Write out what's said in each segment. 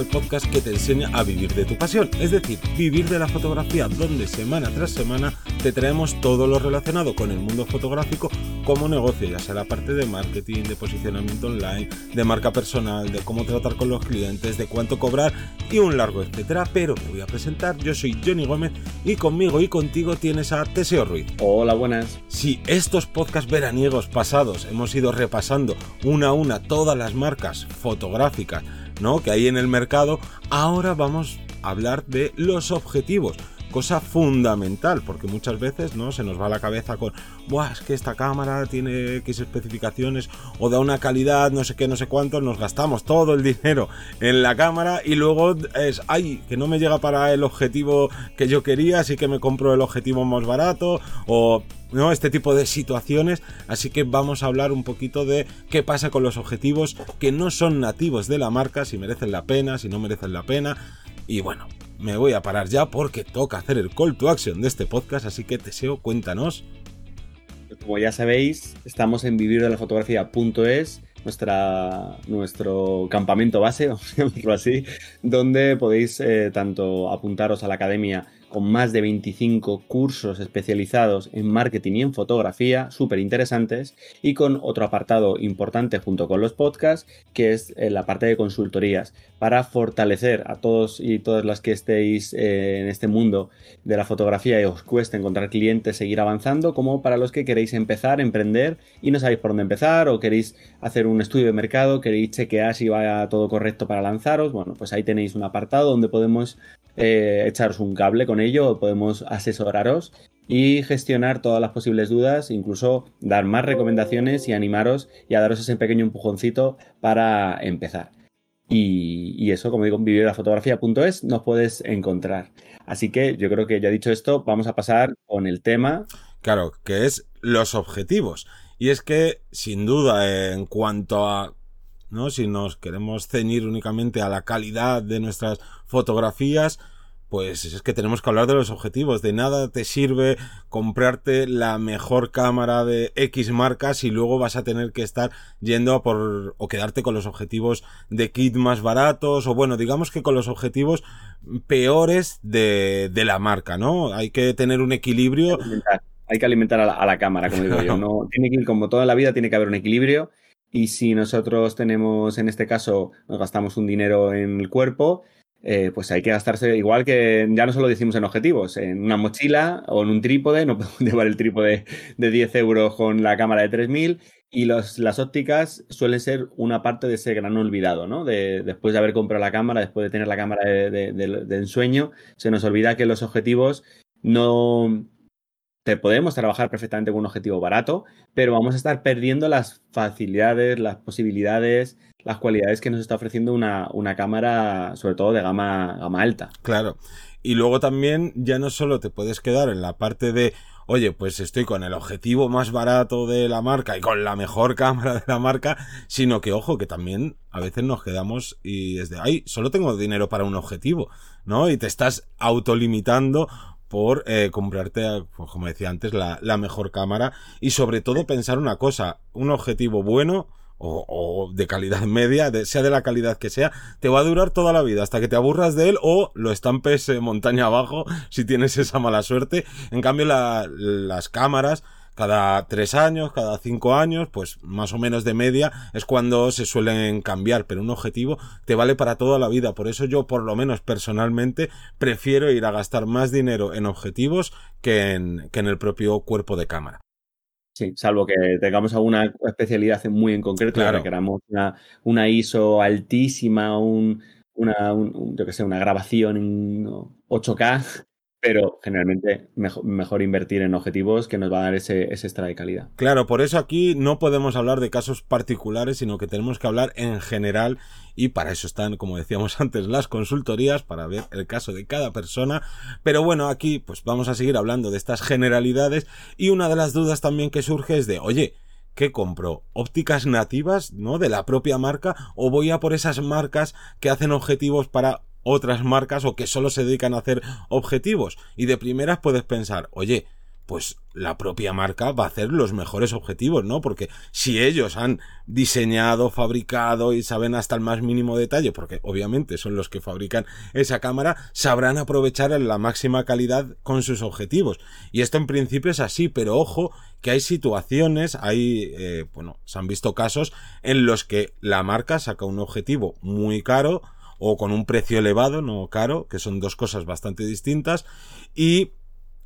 al podcast que te enseña a vivir de tu pasión, es decir, vivir de la fotografía, donde semana tras semana te traemos todo lo relacionado con el mundo fotográfico como negocio, ya sea la parte de marketing, de posicionamiento online, de marca personal, de cómo tratar con los clientes, de cuánto cobrar y un largo etcétera. Pero te voy a presentar, yo soy Johnny Gómez y conmigo y contigo tienes a Teseo Ruiz. Hola, buenas. Si estos podcasts veraniegos pasados hemos ido repasando una a una todas las marcas fotográficas ¿no? que hay en el mercado, ahora vamos a hablar de los objetivos cosa fundamental, porque muchas veces ¿no? se nos va la cabeza con, Buah, es que esta cámara tiene X especificaciones o da una calidad, no sé qué, no sé cuánto, nos gastamos todo el dinero en la cámara y luego es, ay, que no me llega para el objetivo que yo quería, así que me compro el objetivo más barato o ¿no? Este tipo de situaciones. Así que vamos a hablar un poquito de qué pasa con los objetivos que no son nativos de la marca, si merecen la pena, si no merecen la pena. Y bueno, me voy a parar ya porque toca hacer el call to action de este podcast, así que Teseo, cuéntanos. Como ya sabéis, estamos en vivirdelafotografía.es, nuestra, nuestro campamento base, vamos a así, donde podéis eh, tanto apuntaros a la academia con más de 25 cursos especializados en marketing y en fotografía, súper interesantes, y con otro apartado importante junto con los podcasts, que es eh, la parte de consultorías, para fortalecer a todos y todas las que estéis eh, en este mundo de la fotografía y os cuesta encontrar clientes, seguir avanzando, como para los que queréis empezar, emprender y no sabéis por dónde empezar, o queréis hacer un estudio de mercado, queréis chequear si va todo correcto para lanzaros, bueno, pues ahí tenéis un apartado donde podemos eh, echaros un cable con ello, podemos asesoraros y gestionar todas las posibles dudas, incluso dar más recomendaciones y animaros y a daros ese pequeño empujoncito para empezar. Y, eso, como digo, en vivirafotografía.es nos puedes encontrar. Así que yo creo que ya dicho esto, vamos a pasar con el tema. Claro, que es los objetivos. Y es que, sin duda, en cuanto a ¿no? Si nos queremos ceñir únicamente a la calidad de nuestras fotografías, pues es que tenemos que hablar de los objetivos. De nada te sirve comprarte la mejor cámara de X marcas y luego vas a tener que estar yendo a por o quedarte con los objetivos de kit más baratos o bueno, digamos que con los objetivos peores de, de la marca, ¿no? Hay que tener un equilibrio. Hay que alimentar, a, la, cámara, como digo yo. No, tiene que, como toda la vida, tiene que haber un equilibrio y si nosotros tenemos, en este caso, nos gastamos un dinero en el cuerpo, eh, pues hay que gastarse igual que ya no solo decimos en objetivos, en una mochila o en un trípode, no podemos llevar el trípode de 10 euros con la cámara de 3000 y las ópticas suelen ser una parte de ese gran olvidado, ¿no? De, después de haber comprado la cámara, después de tener la cámara de, de ensueño, se nos olvida que los objetivos no, podemos trabajar perfectamente con un objetivo barato, pero vamos a estar perdiendo las facilidades, las posibilidades, las cualidades que nos está ofreciendo una, una cámara, sobre todo de gama, gama alta. Claro. Y luego también ya no solo te puedes quedar en la parte de, oye, pues estoy con el objetivo más barato de la marca y con la mejor cámara de la marca, sino que, ojo, que también a veces nos quedamos y desde ahí solo tengo dinero para un objetivo, ¿no? Y te estás autolimitando por eh, comprarte, pues, como decía antes, la, la, mejor cámara y sobre todo pensar una cosa, un objetivo bueno o, o de calidad media, de, sea de la calidad que sea, te va a durar toda la vida hasta que te aburras de él o lo estampes montaña abajo si tienes esa mala suerte. En cambio, la, las cámaras cada tres años, cada cinco años, pues más o menos de media es cuando se suelen cambiar, pero un objetivo te vale para toda la vida. Por eso yo, por lo menos personalmente, prefiero ir a gastar más dinero en objetivos que en, que en el propio cuerpo de cámara. Sí, salvo que tengamos alguna especialidad muy en concreto, claro. que queramos una, una ISO altísima, un, una, un, yo que sé, una grabación en 8K, pero generalmente mejor, invertir en objetivos que nos va a dar ese, ese extra de calidad. Claro, por eso aquí no podemos hablar de casos particulares, sino que tenemos que hablar en general y para eso están, como decíamos antes, las consultorías para ver el caso de cada persona. Pero bueno, aquí pues vamos a seguir hablando de estas generalidades y una de las dudas también que surge es de, oye, ¿qué compro? ¿Ópticas nativas, no? De la propia marca o voy a por esas marcas que hacen objetivos para otras marcas o que solo se dedican a hacer objetivos. Y de primeras puedes pensar, oye, pues la propia marca va a hacer los mejores objetivos, ¿no? Porque si ellos han diseñado, fabricado y saben hasta el más mínimo detalle, porque obviamente son los que fabrican esa cámara, sabrán aprovechar la máxima calidad con sus objetivos. Y esto en principio es así, pero ojo que hay situaciones, hay, eh, bueno, se han visto casos en los que la marca saca un objetivo muy caro o con un precio elevado, no caro, que son dos cosas bastante distintas, y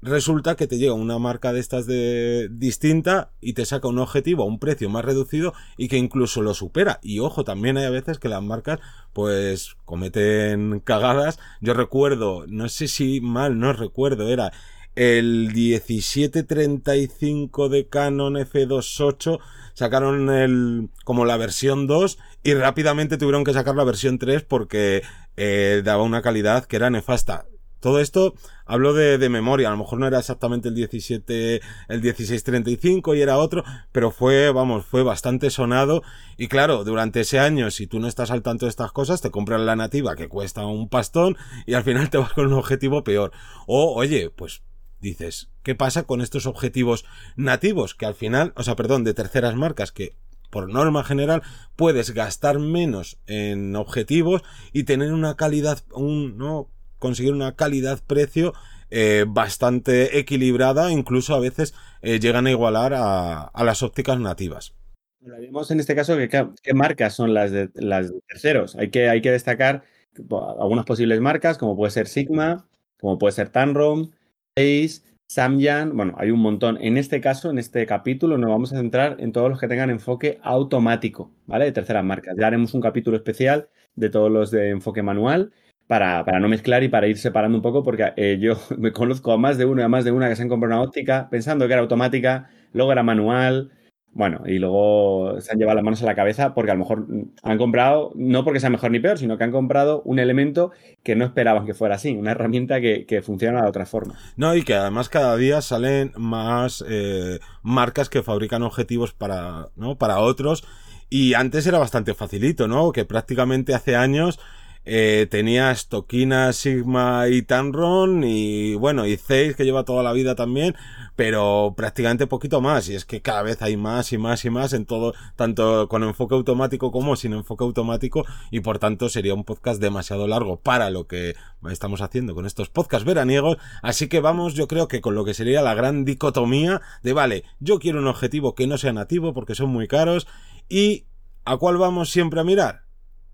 resulta que te llega una marca de estas de distinta y te saca un objetivo a un precio más reducido y que incluso lo supera. Y ojo, también hay a veces que las marcas pues cometen cagadas. Yo recuerdo, no sé si mal no recuerdo, era el 1735 de Canon F28 sacaron el como la versión 2 y rápidamente tuvieron que sacar la versión 3 porque eh, daba una calidad que era nefasta. Todo esto hablo de, de, memoria, a lo mejor no era exactamente el 17, el 1635 y era otro, pero fue, vamos, fue bastante sonado y claro, durante ese año, si tú no estás al tanto de estas cosas, te compras la nativa que cuesta un pastón y al final te vas con un objetivo peor. O, oye, pues dices, ¿qué pasa con estos objetivos nativos? Que al final, o sea, perdón, de terceras marcas que por norma general puedes gastar menos en objetivos y tener una calidad, un, no, conseguir una calidad-precio eh, bastante equilibrada, incluso a veces eh, llegan a igualar a, las ópticas nativas. Vemos en este caso que qué marcas son las de, las terceros. Hay que, hay que destacar algunas posibles marcas, como puede ser Sigma, como puede ser Tanrom, Ace, Samyang, bueno, hay un montón. En este caso, en este capítulo, nos vamos a centrar en todos los que tengan enfoque automático, ¿vale? De terceras marcas. Ya haremos un capítulo especial de todos los de enfoque manual para, para, no mezclar y para ir separando un poco, porque eh, yo me conozco a más de uno y a más de una que se han comprado una óptica pensando que era automática, luego era manual, bueno, y luego se han llevado las manos a la cabeza porque a lo mejor han comprado, no porque sea mejor ni peor, sino que han comprado un elemento que no esperaban que fuera así, una herramienta que, que funciona de otra forma. No, y que además cada día salen más eh, marcas que fabrican objetivos para, ¿no? para otros. Y antes era bastante facilito, ¿no? Que prácticamente hace años eh, tenías Tokina, Sigma y Tanron y bueno, y Zeiss que lleva toda la vida también, pero prácticamente poquito más y es que cada vez hay más y más y más en todo, tanto con enfoque automático como sin enfoque automático y por tanto sería un podcast demasiado largo para lo que estamos haciendo con estos podcasts veraniegos, así que vamos yo creo que con lo que sería la gran dicotomía de vale, yo quiero un objetivo que no sea nativo porque son muy caros y ¿a cuál vamos siempre a mirar?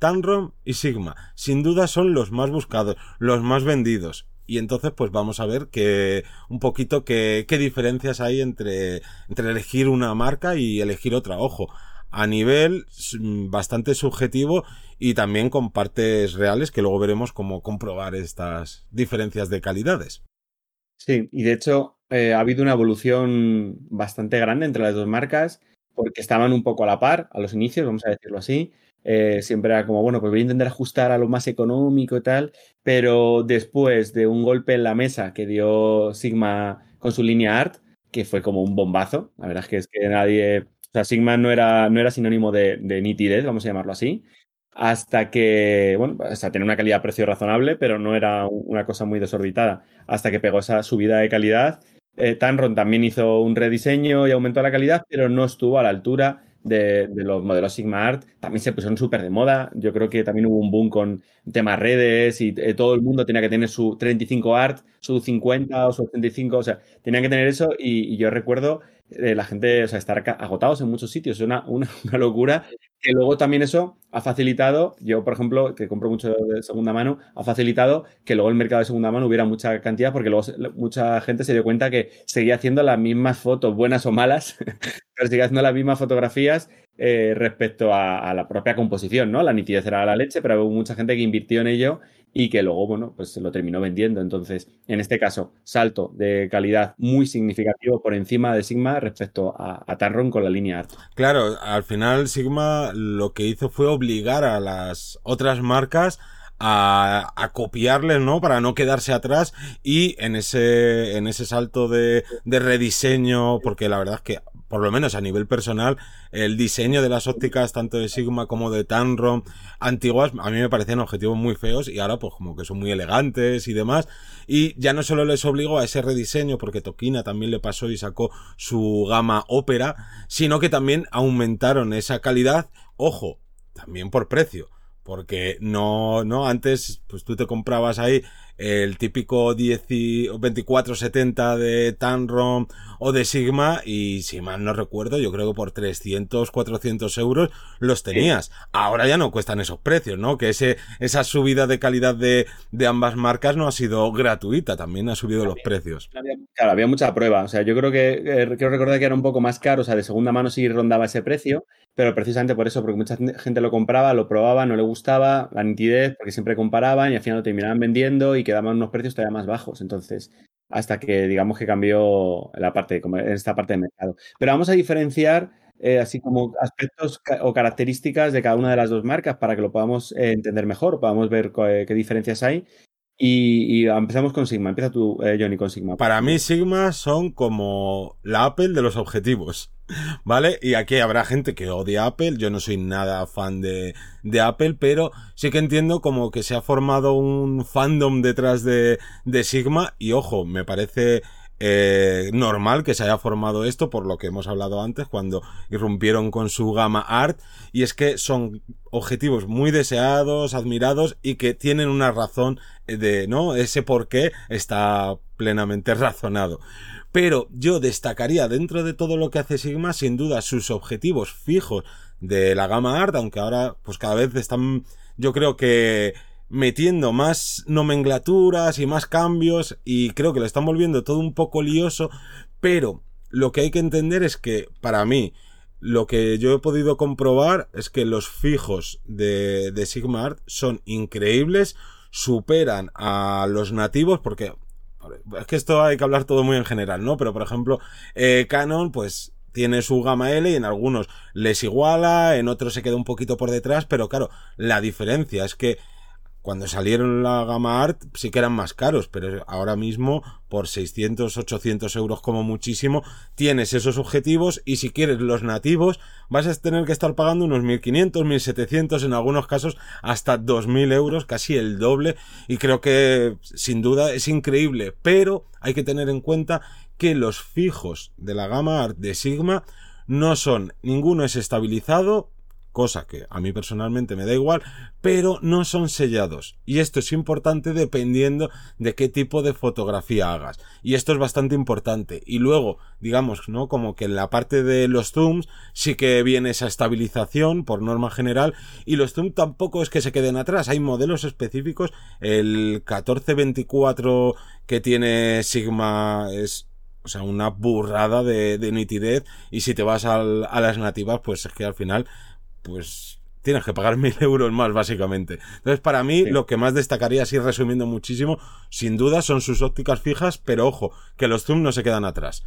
Tanrom y Sigma. Sin duda son los más buscados, los más vendidos. Y entonces, pues vamos a ver que un poquito qué, diferencias hay entre, entre elegir una marca y elegir otra. Ojo, a nivel bastante subjetivo y también con partes reales que luego veremos cómo comprobar estas diferencias de calidades. Sí, y de hecho eh, ha habido una evolución bastante grande entre las dos marcas porque estaban un poco a la par a los inicios, vamos a decirlo así. Eh, siempre era como, bueno, pues voy a intentar ajustar a lo más económico y tal, pero después de un golpe en la mesa que dio Sigma con su línea Art, que fue como un bombazo, la verdad es que, es que nadie, o sea, Sigma no era, no era sinónimo de, de nitidez, vamos a llamarlo así, hasta que, bueno, o sea, tenía una calidad-precio razonable, pero no era una cosa muy desorbitada, hasta que pegó esa subida de calidad. Eh, Tanron también hizo un rediseño y aumentó la calidad, pero no estuvo a la altura de, los modelos Sigma Art también se pusieron súper de moda. Yo creo que también hubo un boom con temas redes y eh, todo el mundo tenía que tener su 35 Art, su 50 o su 85, o sea, tenían que tener eso y, yo recuerdo eh, la gente, o sea, estar agotados en muchos sitios, es una, una, una, locura. Que luego también eso ha facilitado, yo por ejemplo, que compro mucho de segunda mano, ha facilitado que luego el mercado de segunda mano hubiera mucha cantidad porque luego mucha gente se dio cuenta que seguía haciendo las mismas fotos, buenas o malas, pero seguía haciendo las mismas fotografías eh, respecto a, la propia composición, ¿no? La nitidez era la leche, pero hubo mucha gente que invirtió en ello y que luego, bueno, pues se lo terminó vendiendo. Entonces, en este caso, salto de calidad muy significativo por encima de Sigma respecto a, a Tarron con la línea Art. Claro, al final Sigma lo que hizo fue obligar a las otras marcas a, copiarles, ¿no? Para no quedarse atrás y en ese, en ese salto de rediseño, porque la verdad es que por lo menos a nivel personal, el diseño de las ópticas, tanto de Sigma como de Tanron, antiguas, a mí me parecían objetivos muy feos y ahora pues como que son muy elegantes y demás. Y ya no solo les obligo a ese rediseño, porque Tokina también le pasó y sacó su gama ópera, sino que también aumentaron esa calidad, ojo, también por precio. Porque no, no, antes, pues tú te comprabas ahí el típico 10 2470 de Tanrom o de Sigma y si mal no recuerdo, yo creo que por 300, 400 euros los tenías. Ahora ya no cuestan esos precios, ¿no? Que ese, esa subida de calidad de, de ambas marcas no ha sido gratuita, también ha subido los precios. claro, había mucha prueba. O sea, yo creo que, eh, quiero recordar que era un poco más caro, o sea, de segunda mano sí rondaba ese precio, pero precisamente por eso, porque mucha gente lo compraba, lo probaba, no le gustaba, la nitidez, porque siempre comparaban y al final lo terminaban vendiendo y quedaban unos precios todavía más bajos. Entonces, hasta que digamos que cambió la parte, esta parte de mercado. Pero vamos a diferenciar eh, así como aspectos o características de cada una de las dos marcas para que lo podamos eh, entender mejor, podamos ver eh, qué diferencias hay. Y, empezamos con Sigma. Empieza tú, Johnny, con Sigma. Para mí, Sigma son como la Apple de los objetivos. ¿Vale? Y aquí habrá gente que odia Apple, yo no soy nada fan de, de, Apple, pero sí que entiendo como que se ha formado un fandom detrás de, de Sigma y ojo, me parece eh, normal que se haya formado esto por lo que hemos hablado antes cuando irrumpieron con su gama art y es que son objetivos muy deseados, admirados y que tienen una razón de, ¿no? Ese por qué está plenamente razonado. Pero yo destacaría dentro de todo lo que hace Sigma, sin duda, sus objetivos fijos de la gama Art, aunque ahora pues cada vez están, yo creo que metiendo más nomenclaturas y más cambios y creo que lo están volviendo todo un poco lioso, pero lo que hay que entender es que para mí lo que yo he podido comprobar es que los fijos de, de Sigma Art son increíbles, superan a los nativos porque es que esto hay que hablar todo muy en general, ¿no? Pero por ejemplo, eh, Canon, pues tiene su gama L y en algunos les iguala, en otros se queda un poquito por detrás, pero claro, la diferencia es que cuando salieron la gama Art sí que eran más caros, pero ahora mismo por 600, 800 euros como muchísimo tienes esos objetivos y si quieres los nativos vas a tener que estar pagando unos 1500, 1700, en algunos casos hasta 2000 euros, casi el doble y creo que sin duda es increíble, pero hay que tener en cuenta que los fijos de la gama Art de Sigma no son, ninguno es estabilizado, cosa que a mí personalmente me da igual, pero no son sellados. Y esto es importante dependiendo de qué tipo de fotografía hagas. Y esto es bastante importante. Y luego, digamos, ¿no? Como que en la parte de los zooms sí que viene esa estabilización por norma general. Y los zooms tampoco es que se queden atrás. Hay modelos específicos. El 1424 que tiene Sigma es o sea, una burrada de, nitidez. Y si te vas a las nativas, pues es que al final pues tienes que pagar mil euros más, básicamente. Entonces, para mí, lo que más destacaría, así resumiendo muchísimo, sin duda son sus ópticas fijas, pero ojo, que los zoom no se quedan atrás.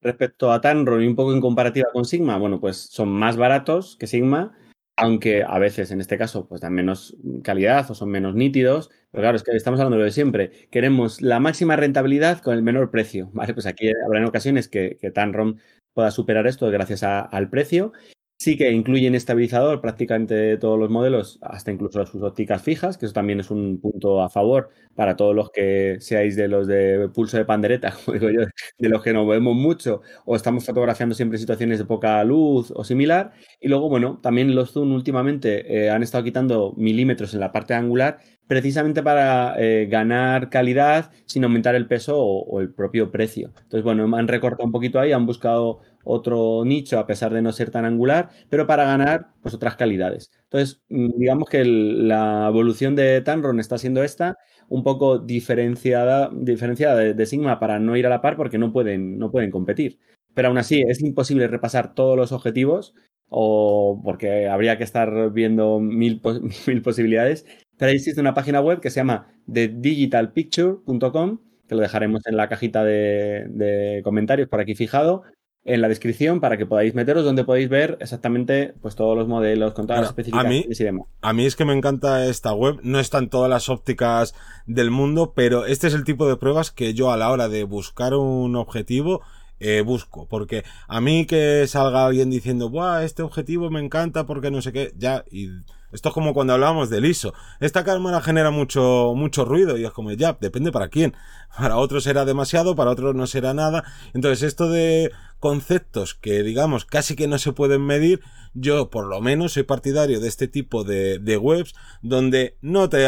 Respecto a Tanron y un poco en comparativa con Sigma, bueno, pues son más baratos que Sigma, aunque a veces, en este caso, pues dan menos calidad o son menos nítidos. Pero claro, es que estamos hablando de lo de siempre. Queremos la máxima rentabilidad con el menor precio. Vale, pues aquí habrá en ocasiones que, que Tanron pueda superar esto gracias al precio Sí que incluyen estabilizador prácticamente todos los modelos, hasta incluso sus ópticas fijas, que eso también es un punto a favor para todos los que seáis de los de pulso de pandereta, como digo yo, de los que nos movemos mucho o estamos fotografiando siempre situaciones de poca luz o similar. Y luego, bueno, también los zoom últimamente eh, han estado quitando milímetros en la parte angular precisamente para eh, ganar calidad sin aumentar el peso o, el propio precio. Entonces, bueno, han recortado un poquito ahí, han buscado otro nicho a pesar de no ser tan angular, pero para ganar pues otras calidades. Entonces, mm, digamos que la evolución de Tanron está siendo esta, un poco diferenciada, diferenciada de, Sigma para no ir a la par porque no pueden, no pueden competir. Pero aún así es imposible repasar todos los objetivos o porque habría que estar viendo mil, posibilidades pero ahí existe una página web que se llama thedigitalpicture.com, que lo dejaremos en la cajita de, comentarios por aquí fijado, en la descripción para que podáis meteros donde podéis ver exactamente pues todos los modelos con todas las especificaciones y demás. A mí es que me encanta esta web, no están todas las ópticas del mundo, pero este es el tipo de pruebas que yo a la hora de buscar un objetivo eh, busco. Porque a mí que salga alguien diciendo, Buah, este objetivo me encanta porque no sé qué, ya, y esto es como cuando hablábamos del ISO. Esta cámara genera mucho, mucho ruido y es como, ya, depende para quién. Para otros será demasiado, para otros no será nada. Entonces, esto de conceptos que, digamos, casi que no se pueden medir, yo por lo menos soy partidario de este tipo de, de webs donde no te,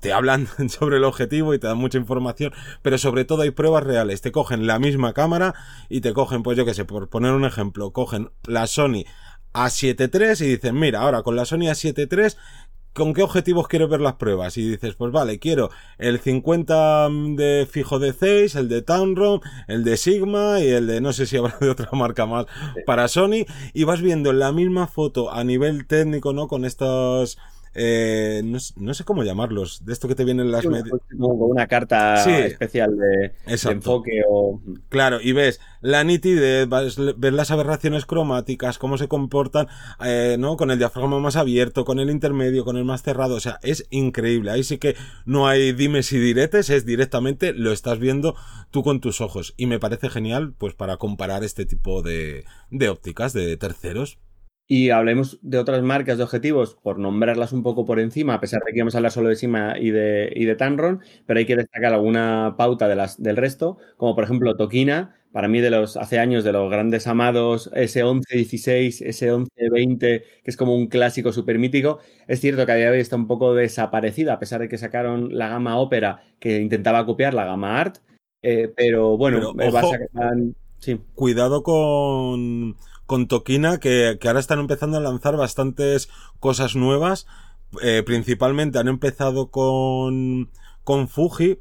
te hablan sobre el objetivo y te dan mucha información, pero sobre todo hay pruebas reales. Te cogen la misma cámara y te cogen, pues yo que sé, por poner un ejemplo, cogen la Sony a7 y dicen, mira, ahora con la Sony A7 ¿con qué objetivos quiero ver las pruebas? Y dices, pues vale, quiero el 50 de fijo de Zeiss, el de Tamron, el de Sigma y el de no sé si habrá de otra marca más para Sony y vas viendo la misma foto a nivel técnico, ¿no? Con estos eh, no, sé cómo llamarlos, de esto que te vienen las medias. Como una carta especial de, enfoque o. Claro, y ves la nitidez, ves las aberraciones cromáticas, cómo se comportan, eh, ¿no? Con el diafragma más abierto, con el intermedio, con el más cerrado. O sea, es increíble. Ahí sí que no hay dimes y diretes, es directamente lo estás viendo tú con tus ojos. Y me parece genial, pues, para comparar este tipo de, de ópticas de terceros. Y hablemos de otras marcas de objetivos, por nombrarlas un poco por encima, a pesar de que íbamos a hablar solo de Sima y de, y de Tanron, pero hay que destacar alguna pauta de las, del resto, como por ejemplo Tokina, para mí de los hace años de los grandes amados S1116, S1120, que es como un clásico súper mítico. Es cierto que a día de hoy está un poco desaparecida, a pesar de que sacaron la gama Opera que intentaba copiar la gama Art, eh, pero bueno, pero, sí. Cuidado con con Tokina, que, ahora están empezando a lanzar bastantes cosas nuevas. Eh, principalmente han empezado con, con Fuji,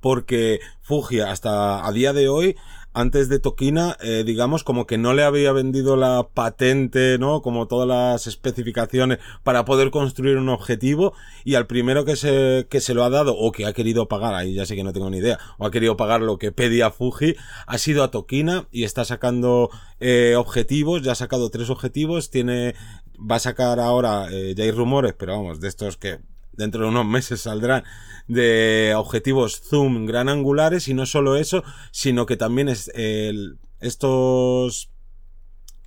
porque Fuji hasta a día de hoy antes de Tokina, eh, digamos, como que no le había vendido la patente, ¿no? Como todas las especificaciones para poder construir un objetivo y al primero que se, que se lo ha dado o que ha querido pagar, ahí ya sé que no tengo ni idea, o ha querido pagar lo que pedía Fuji, ha sido a Tokina y está sacando eh, objetivos, ya ha sacado tres objetivos, tiene, va a sacar ahora, eh, ya hay rumores, pero vamos, de estos que dentro de unos meses saldrán de objetivos zoom gran angulares y no solo eso, sino que también es el, estos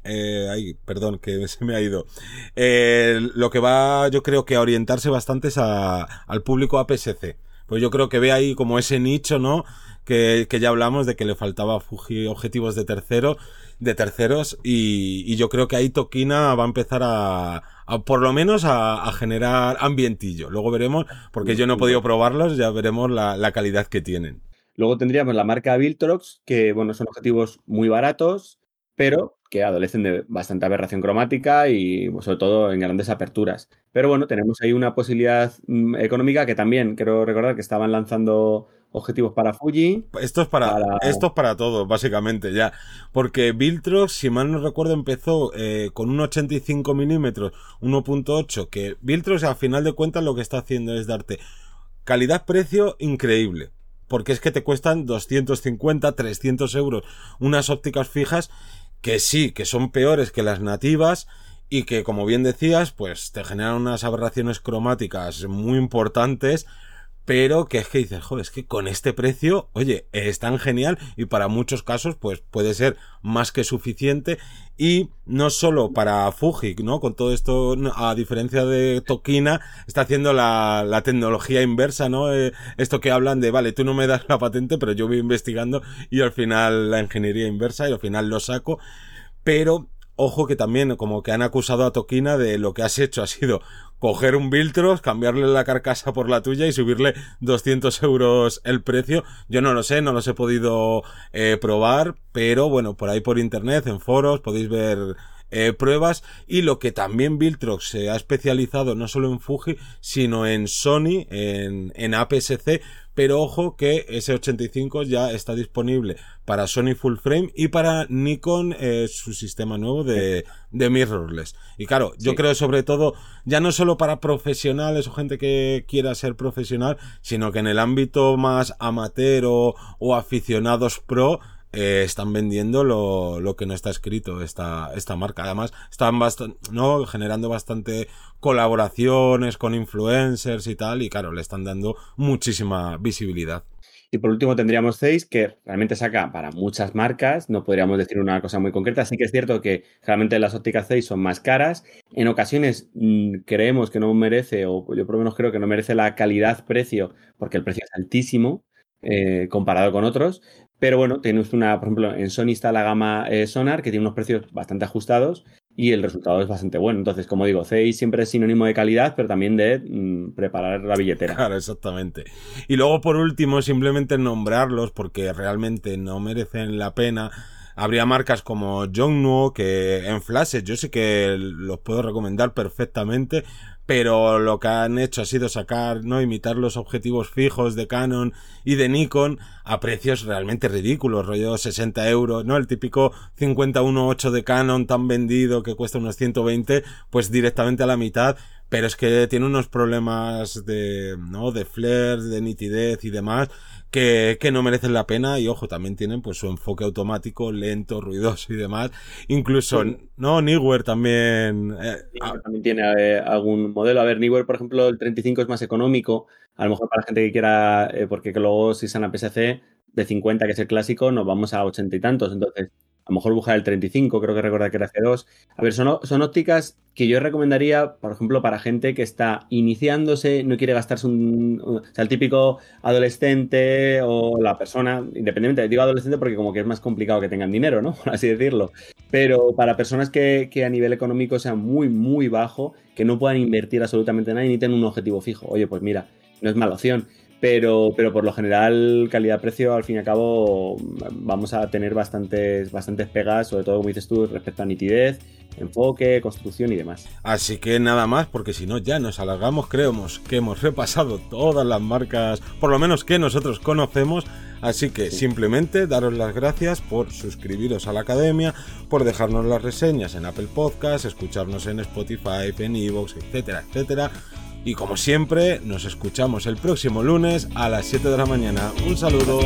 eh, ay, perdón, que se me ha ido. lo que va, yo creo que a orientarse bastante es a, al público APS-C. Pues yo creo que ve ahí como ese nicho, ¿no? Que, que ya hablamos de que le faltaba Fuji objetivos de tercero, de terceros, y, y yo creo que ahí Tokina va a empezar a, por lo menos a, generar ambientillo. Luego veremos, porque yo no he podido probarlos, ya veremos la, calidad que tienen. Luego tendríamos la marca Viltrox, que bueno, son objetivos muy baratos, pero que adolecen de bastante aberración cromática y sobre todo en grandes aperturas. Pero bueno, tenemos ahí una posibilidad mm, económica que también quiero recordar que estaban lanzando objetivos para Fuji. Esto es para, Esto es para todo, básicamente, ya. Porque Viltrox, si mal no recuerdo, empezó eh, con un 85 milímetros, 1.8, que Viltrox, al final de cuentas, lo que está haciendo es darte calidad-precio increíble. Porque es que te cuestan 250, 300 euros unas ópticas fijas que sí, que son peores que las nativas y que, como bien decías, pues te generan unas aberraciones cromáticas muy importantes pero que es que dices, joder, es que con este precio, oye, es tan genial y para muchos casos, pues puede ser más que suficiente y no solo para Fuji, ¿no? Con todo esto, a diferencia de Tokina, está haciendo la, la tecnología inversa, ¿no? Eh, esto que hablan de, vale, tú no me das la patente, pero yo voy investigando y al final la ingeniería inversa y al final lo saco, pero Ojo que también como que han acusado a Tokina de lo que has hecho ha sido coger un Viltros, cambiarle la carcasa por la tuya y subirle 200 euros el precio. Yo no lo sé, no los he podido eh, probar, pero bueno, por ahí por internet, en foros, podéis ver eh, pruebas y lo que también Viltrox se ha especializado no solo en Fuji sino en Sony en, en APS-C pero ojo que S85 ya está disponible para Sony Full Frame y para Nikon eh, su sistema nuevo de, de mirrorless. Y claro, yo creo sobre todo, ya no solo para profesionales o gente que quiera ser profesional, sino que en el ámbito más amateur o aficionados pro, eh, están vendiendo lo, lo, que no está escrito esta, esta marca. Además, están bastante, ¿no? generando bastante colaboraciones con influencers y tal, y claro, le están dando muchísima visibilidad. Y por último tendríamos Zeiss, que realmente saca para muchas marcas, no podríamos decir una cosa muy concreta, sí que es cierto que realmente las ópticas Zeiss son más caras, en ocasiones mmm, creemos que no merece, o yo por lo menos creo que no merece la calidad-precio, porque el precio es altísimo eh, comparado con otros, pero bueno, tienes una, por ejemplo, en Sony está la gama eh, Sonar, que tiene unos precios bastante ajustados y el resultado es bastante bueno. Entonces, como digo, Zeiss siempre es sinónimo de calidad, pero también de mmm, preparar la billetera. Claro, exactamente. Y luego, por último, simplemente nombrarlos porque realmente no merecen la pena. Habría marcas como Jongnuo que en flashes yo sé que los puedo recomendar perfectamente, pero lo que han hecho ha sido sacar, ¿no? Imitar los objetivos fijos de Canon y de Nikon a precios realmente ridículos, rollo 60 euros, ¿no? El típico 51.8 de Canon tan vendido que cuesta unos 120, pues directamente a la mitad, pero es que tiene unos problemas de, ¿no? De flares, de nitidez y demás, que, que, no merecen la pena y ojo, también tienen pues su enfoque automático, lento, ruidoso y demás. Incluso, sí. ¿no? Neewer también... Eh, también tiene eh, algún modelo. A ver, Neewer, por ejemplo, el 35 es más económico. A lo mejor para la gente que quiera, eh, porque luego si están a PSC de 50, que es el clásico, nos vamos a 80 y tantos. Entonces, a lo mejor buscar el 35, creo que recuerda que era C2. A ver, son, son ópticas que yo recomendaría, por ejemplo, para gente que está iniciándose, no quiere gastarse un, o sea, el típico adolescente o la persona, independientemente, digo adolescente porque como que es más complicado que tengan dinero, ¿no? Por así decirlo. Pero para personas que, que a nivel económico sea muy, muy bajo, que no puedan invertir absolutamente nada y ni tengan un objetivo fijo. Oye, pues mira, no es mala opción pero, pero por lo general, calidad-precio, al fin y al cabo, vamos a tener bastantes, bastantes pegas, sobre todo, como dices tú, respecto a nitidez, enfoque, construcción y demás. Así que nada más, porque si no, ya nos alargamos, creemos que hemos repasado todas las marcas, por lo menos que nosotros conocemos. Así que sí. simplemente daros las gracias por suscribiros a la academia, por dejarnos las reseñas en Apple Podcasts, escucharnos en Spotify, en Evox, etcétera, etcétera. Y como siempre, nos escuchamos el próximo lunes a las 7 de la mañana. Un saludo.